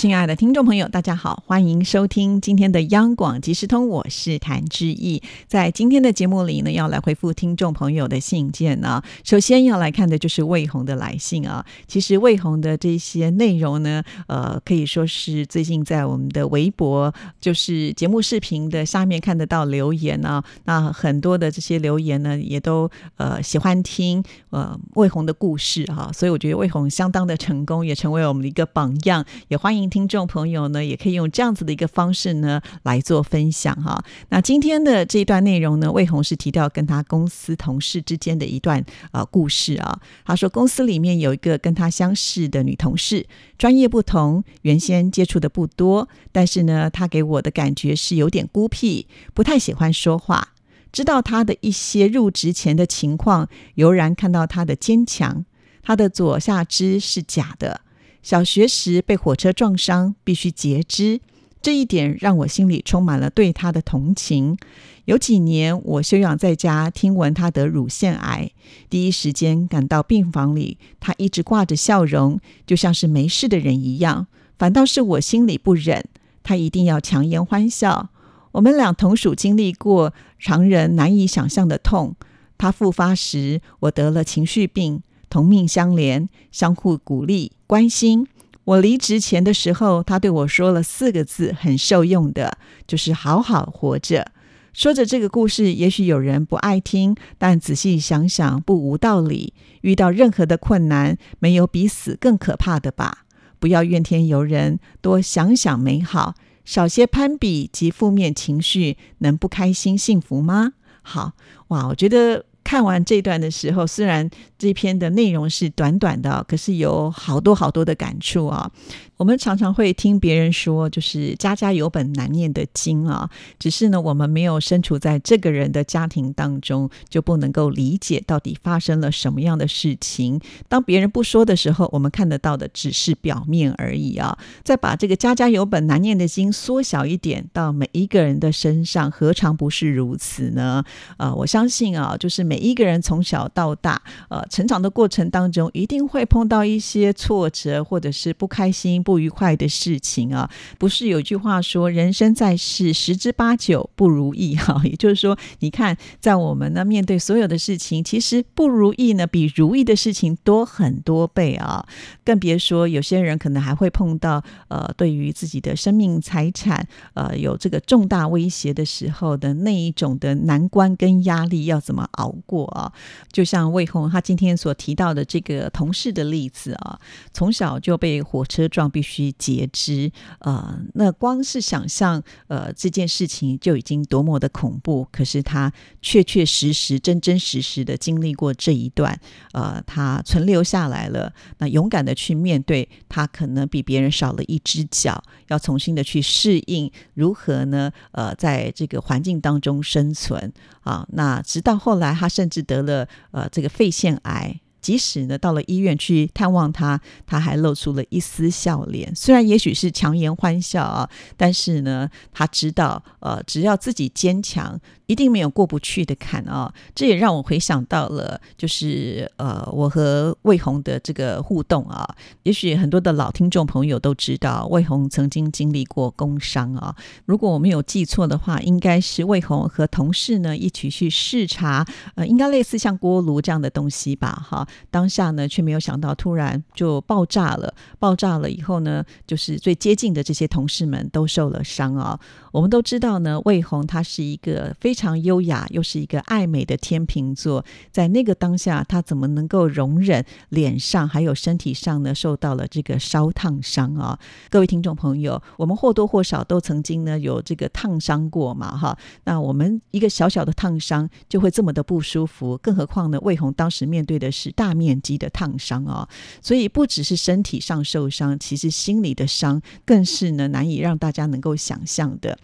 亲爱的听众朋友，大家好，欢迎收听今天的央广即时通，我是谭志毅。在今天的节目里呢，要来回复听众朋友的信件呢。首先要来看的就是魏红的来信啊。其实魏红的这些内容呢，呃，可以说是最近在我们的微博，就是节目视频的下面看得到留言呢。那很多的这些留言呢，也都呃喜欢听呃魏红的故事哈。所以我觉得魏红相当的成功，也成为我们的一个榜样，也欢迎。听众朋友呢，也可以用这样子的一个方式呢来做分享哈。那今天的这一段内容呢，魏红是提到跟他公司同事之间的一段呃故事啊。他说公司里面有一个跟他相似的女同事，专业不同，原先接触的不多，但是呢，她给我的感觉是有点孤僻，不太喜欢说话。知道她的一些入职前的情况，油然看到她的坚强。她的左下肢是假的。小学时被火车撞伤，必须截肢，这一点让我心里充满了对他的同情。有几年我休养在家，听闻他得乳腺癌，第一时间赶到病房里，他一直挂着笑容，就像是没事的人一样。反倒是我心里不忍，他一定要强颜欢笑。我们俩同属经历过常人难以想象的痛。他复发时，我得了情绪病。同命相连，相互鼓励、关心。我离职前的时候，他对我说了四个字，很受用的，就是“好好活着”。说着这个故事，也许有人不爱听，但仔细想想，不无道理。遇到任何的困难，没有比死更可怕的吧？不要怨天尤人，多想想美好，少些攀比及负面情绪，能不开心、幸福吗？好哇，我觉得。看完这段的时候，虽然这篇的内容是短短的，可是有好多好多的感触啊。我们常常会听别人说，就是家家有本难念的经啊。只是呢，我们没有身处在这个人的家庭当中，就不能够理解到底发生了什么样的事情。当别人不说的时候，我们看得到的只是表面而已啊。再把这个家家有本难念的经缩小一点，到每一个人的身上，何尝不是如此呢？啊，我相信啊，就是每一个人从小到大，呃，成长的过程当中，一定会碰到一些挫折，或者是不开心。不愉快的事情啊，不是有句话说“人生在世，十之八九不如意”哈？也就是说，你看，在我们呢面对所有的事情，其实不如意呢比如意的事情多很多倍啊！更别说有些人可能还会碰到呃，对于自己的生命财产呃有这个重大威胁的时候的那一种的难关跟压力要怎么熬过啊？就像魏红他今天所提到的这个同事的例子啊，从小就被火车撞必须截肢，呃，那光是想象，呃，这件事情就已经多么的恐怖。可是他确确实实、真真实实的经历过这一段，呃，他存留下来了。那勇敢的去面对，他可能比别人少了一只脚，要重新的去适应如何呢？呃，在这个环境当中生存啊。那直到后来，他甚至得了呃这个肺腺癌。即使呢，到了医院去探望他，他还露出了一丝笑脸。虽然也许是强颜欢笑啊，但是呢，他知道，呃，只要自己坚强。一定没有过不去的坎啊！这也让我回想到了，就是呃，我和魏红的这个互动啊。也许很多的老听众朋友都知道，魏红曾经经历过工伤啊。如果我没有记错的话，应该是魏红和同事呢一起去视察，呃，应该类似像锅炉这样的东西吧？哈，当下呢却没有想到，突然就爆炸了。爆炸了以后呢，就是最接近的这些同事们都受了伤啊。我们都知道呢，魏红他是一个非常。优雅，又是一个爱美的天秤座，在那个当下，他怎么能够容忍脸上还有身体上呢受到了这个烧烫伤啊？各位听众朋友，我们或多或少都曾经呢有这个烫伤过嘛，哈。那我们一个小小的烫伤就会这么的不舒服，更何况呢？魏红当时面对的是大面积的烫伤啊，所以不只是身体上受伤，其实心里的伤更是呢难以让大家能够想象的。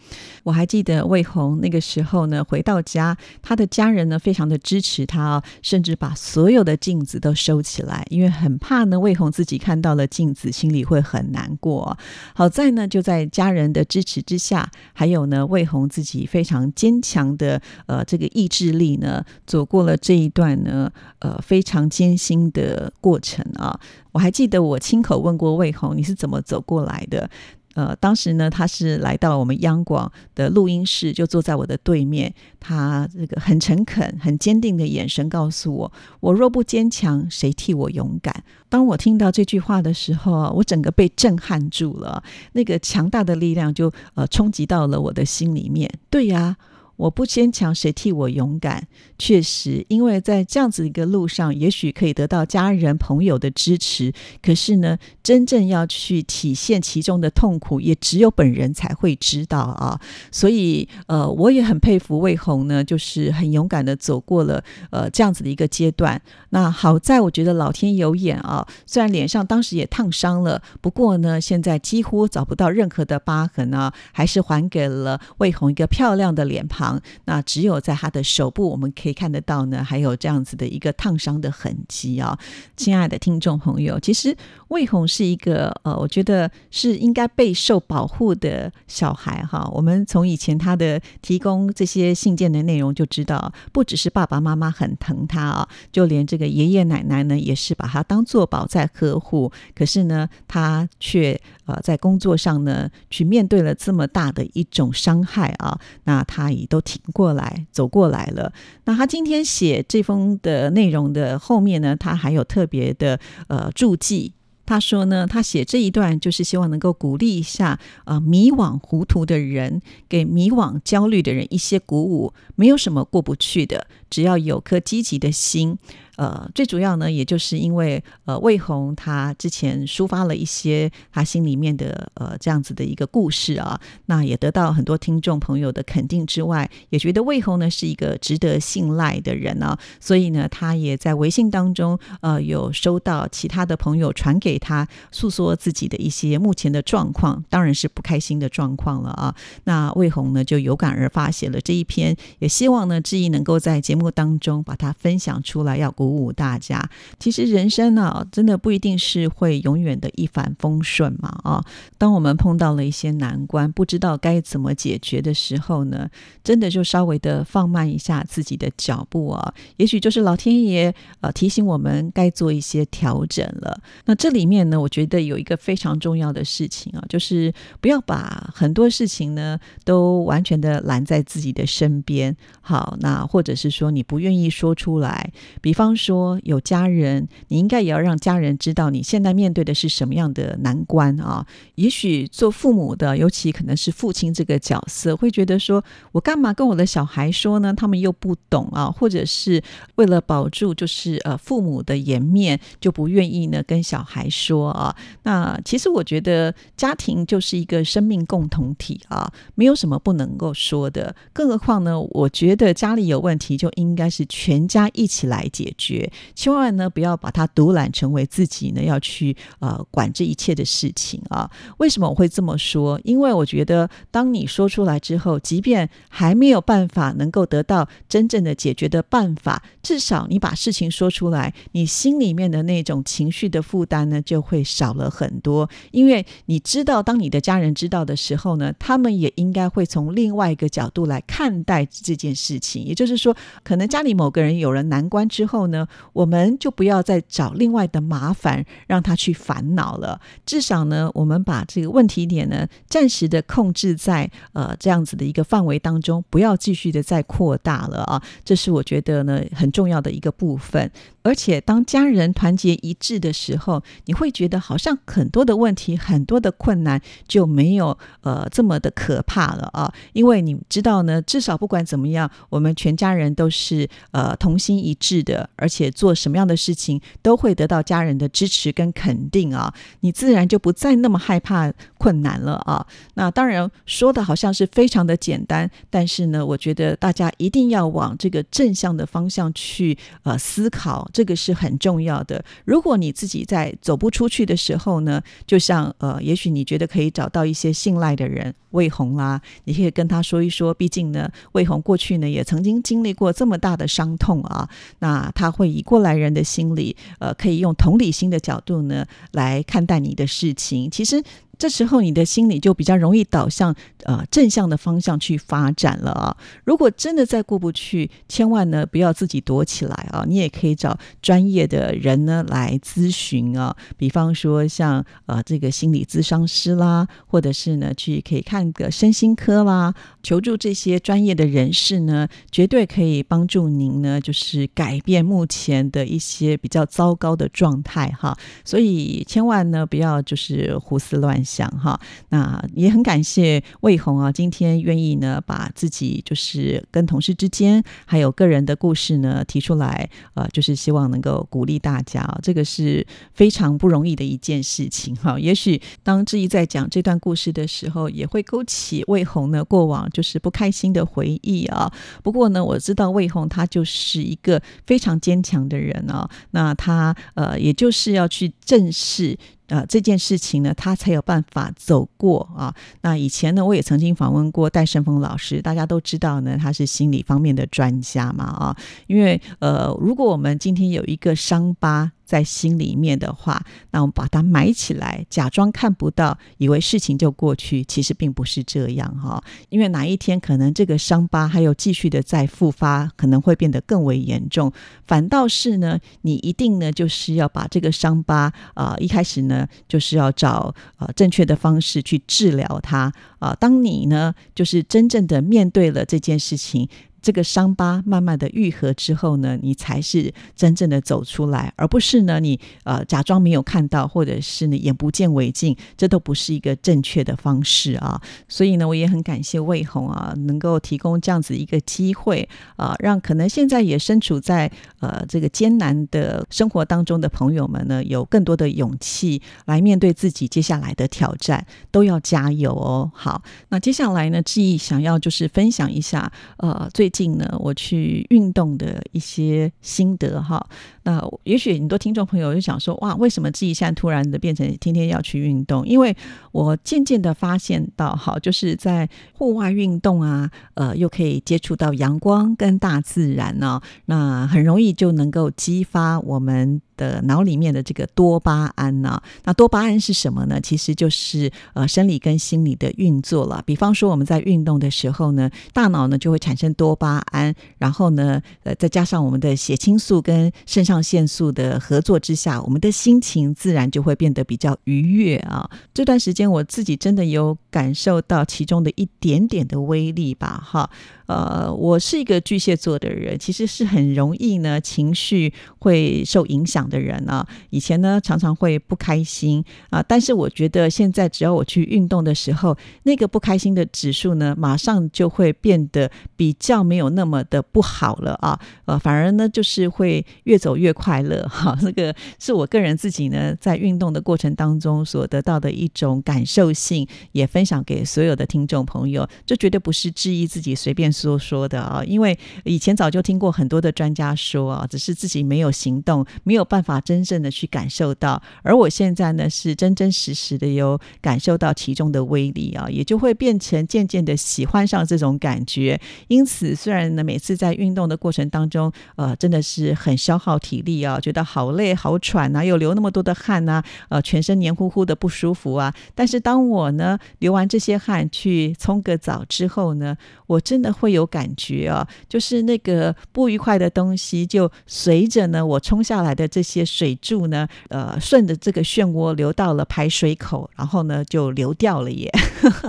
我还记得魏红那个时候呢，回到家，他的家人呢非常的支持他，甚至把所有的镜子都收起来，因为很怕呢魏红自己看到了镜子，心里会很难过。好在呢，就在家人的支持之下，还有呢魏红自己非常坚强的呃这个意志力呢，走过了这一段呢呃非常艰辛的过程啊。我还记得我亲口问过魏红，你是怎么走过来的？呃，当时呢，他是来到我们央广的录音室，就坐在我的对面。他这个很诚恳、很坚定的眼神告诉我：“我若不坚强，谁替我勇敢？”当我听到这句话的时候，我整个被震撼住了，那个强大的力量就呃冲击到了我的心里面。对呀。我不坚强，谁替我勇敢？确实，因为在这样子一个路上，也许可以得到家人朋友的支持，可是呢，真正要去体现其中的痛苦，也只有本人才会知道啊。所以，呃，我也很佩服魏红呢，就是很勇敢的走过了呃这样子的一个阶段。那好在我觉得老天有眼啊，虽然脸上当时也烫伤了，不过呢，现在几乎找不到任何的疤痕啊，还是还给了魏红一个漂亮的脸庞。那只有在他的手部，我们可以看得到呢，还有这样子的一个烫伤的痕迹啊。亲爱的听众朋友，其实魏红是一个呃，我觉得是应该备受保护的小孩哈。我们从以前他的提供这些信件的内容就知道，不只是爸爸妈妈很疼他啊，就连这个爷爷奶奶呢，也是把他当做宝在呵护。可是呢，他却呃在工作上呢，去面对了这么大的一种伤害啊。那他也都。都挺过来，走过来了。那他今天写这封的内容的后面呢，他还有特别的呃注记。他说呢，他写这一段就是希望能够鼓励一下啊迷惘糊涂的人，给迷惘焦虑的人一些鼓舞。没有什么过不去的，只要有颗积极的心。呃，最主要呢，也就是因为呃，魏红他之前抒发了一些他心里面的呃这样子的一个故事啊，那也得到很多听众朋友的肯定之外，也觉得魏红呢是一个值得信赖的人呢，所以呢，他也在微信当中呃有收到其他的朋友传给他诉说自己的一些目前的状况，当然是不开心的状况了啊。那魏红呢就有感而发写了这一篇，也希望呢志毅能够在节目当中把它分享出来，要鼓。舞大家，其实人生呢，真的不一定是会永远的一帆风顺嘛啊！当我们碰到了一些难关，不知道该怎么解决的时候呢，真的就稍微的放慢一下自己的脚步啊，也许就是老天爷呃提醒我们该做一些调整了。那这里面呢，我觉得有一个非常重要的事情啊，就是不要把很多事情呢都完全的拦在自己的身边。好，那或者是说你不愿意说出来，比方。说有家人，你应该也要让家人知道你现在面对的是什么样的难关啊！也许做父母的，尤其可能是父亲这个角色，会觉得说我干嘛跟我的小孩说呢？他们又不懂啊，或者是为了保住就是呃父母的颜面，就不愿意呢跟小孩说啊。那其实我觉得家庭就是一个生命共同体啊，没有什么不能够说的。更何况呢，我觉得家里有问题就应该是全家一起来解决。千万呢不要把它独揽成为自己呢要去呃管这一切的事情啊。为什么我会这么说？因为我觉得当你说出来之后，即便还没有办法能够得到真正的解决的办法，至少你把事情说出来，你心里面的那种情绪的负担呢就会少了很多。因为你知道，当你的家人知道的时候呢，他们也应该会从另外一个角度来看待这件事情。也就是说，可能家里某个人有了难关之后呢。我们就不要再找另外的麻烦让他去烦恼了。至少呢，我们把这个问题点呢，暂时的控制在呃这样子的一个范围当中，不要继续的再扩大了啊。这是我觉得呢很重要的一个部分。而且，当家人团结一致的时候，你会觉得好像很多的问题、很多的困难就没有呃这么的可怕了啊！因为你知道呢，至少不管怎么样，我们全家人都是呃同心一致的，而且做什么样的事情都会得到家人的支持跟肯定啊！你自然就不再那么害怕。困难了啊。那当然说的好像是非常的简单，但是呢，我觉得大家一定要往这个正向的方向去呃思考，这个是很重要的。如果你自己在走不出去的时候呢，就像呃，也许你觉得可以找到一些信赖的人，魏红啦，你可以跟他说一说，毕竟呢，魏红过去呢也曾经经历过这么大的伤痛啊，那他会以过来人的心理，呃，可以用同理心的角度呢来看待你的事情，其实。这时候你的心理就比较容易导向呃正向的方向去发展了啊。如果真的再过不去，千万呢不要自己躲起来啊，你也可以找专业的人呢来咨询啊。比方说像呃这个心理咨商师啦，或者是呢去可以看个身心科啦，求助这些专业的人士呢，绝对可以帮助您呢，就是改变目前的一些比较糟糕的状态哈。所以千万呢不要就是胡思乱。想哈，那也很感谢魏红啊，今天愿意呢把自己就是跟同事之间还有个人的故事呢提出来，呃，就是希望能够鼓励大家啊，这个是非常不容易的一件事情哈。也许当志毅在讲这段故事的时候，也会勾起魏红呢过往就是不开心的回忆啊。不过呢，我知道魏红他就是一个非常坚强的人啊，那他呃，也就是要去正视。呃，这件事情呢，他才有办法走过啊。那以前呢，我也曾经访问过戴胜峰老师，大家都知道呢，他是心理方面的专家嘛啊。因为呃，如果我们今天有一个伤疤。在心里面的话，那我们把它埋起来，假装看不到，以为事情就过去，其实并不是这样哈。因为哪一天可能这个伤疤还有继续的再复发，可能会变得更为严重。反倒是呢，你一定呢就是要把这个伤疤啊，一开始呢就是要找呃正确的方式去治疗它啊。当你呢就是真正的面对了这件事情。这个伤疤慢慢的愈合之后呢，你才是真正的走出来，而不是呢你呃假装没有看到，或者是你眼不见为净，这都不是一个正确的方式啊。所以呢，我也很感谢魏红啊，能够提供这样子一个机会啊，让可能现在也身处在呃这个艰难的生活当中的朋友们呢，有更多的勇气来面对自己接下来的挑战，都要加油哦。好，那接下来呢，志毅想要就是分享一下呃最。近呢，我去运动的一些心得哈。那也许很多听众朋友就想说，哇，为什么自己现在突然的变成天天要去运动？因为我渐渐的发现到，哈，就是在户外运动啊，呃，又可以接触到阳光跟大自然呢，那很容易就能够激发我们。的脑里面的这个多巴胺呢？那多巴胺是什么呢？其实就是呃生理跟心理的运作了。比方说我们在运动的时候呢，大脑呢就会产生多巴胺，然后呢呃再加上我们的血清素跟肾上腺素的合作之下，我们的心情自然就会变得比较愉悦啊。这段时间我自己真的有感受到其中的一点点的威力吧，哈。呃，我是一个巨蟹座的人，其实是很容易呢情绪会受影响的人啊。以前呢常常会不开心啊，但是我觉得现在只要我去运动的时候，那个不开心的指数呢，马上就会变得比较没有那么的不好了啊。呃，反而呢就是会越走越快乐哈。这个是我个人自己呢在运动的过程当中所得到的一种感受性，也分享给所有的听众朋友。这绝对不是质疑自己随便。说说的啊，因为以前早就听过很多的专家说啊，只是自己没有行动，没有办办法真正的去感受到。而我现在呢，是真真实实的有感受到其中的威力啊，也就会变成渐渐的喜欢上这种感觉。因此，虽然呢，每次在运动的过程当中，呃，真的是很消耗体力啊，觉得好累、好喘啊，又流那么多的汗啊，呃，全身黏糊糊的不舒服啊。但是当我呢流完这些汗去冲个澡之后呢，我真的。会有感觉啊，就是那个不愉快的东西，就随着呢我冲下来的这些水柱呢，呃，顺着这个漩涡流到了排水口，然后呢就流掉了耶。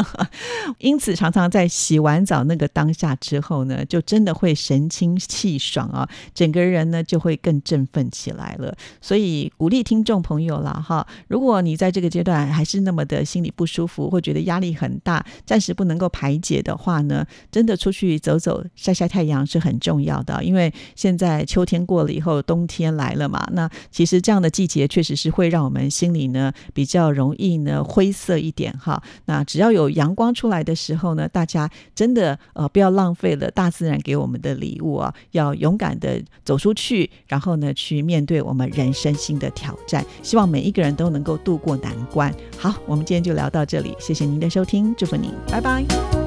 因此，常常在洗完澡那个当下之后呢，就真的会神清气爽啊，整个人呢就会更振奋起来了。所以鼓励听众朋友了哈，如果你在这个阶段还是那么的心里不舒服，或觉得压力很大，暂时不能够排解的话呢，真的出。去走走、晒晒太阳是很重要的，因为现在秋天过了以后，冬天来了嘛。那其实这样的季节确实是会让我们心里呢比较容易呢灰色一点哈。那只要有阳光出来的时候呢，大家真的呃不要浪费了大自然给我们的礼物啊，要勇敢的走出去，然后呢去面对我们人生新的挑战。希望每一个人都能够度过难关。好，我们今天就聊到这里，谢谢您的收听，祝福您，拜拜。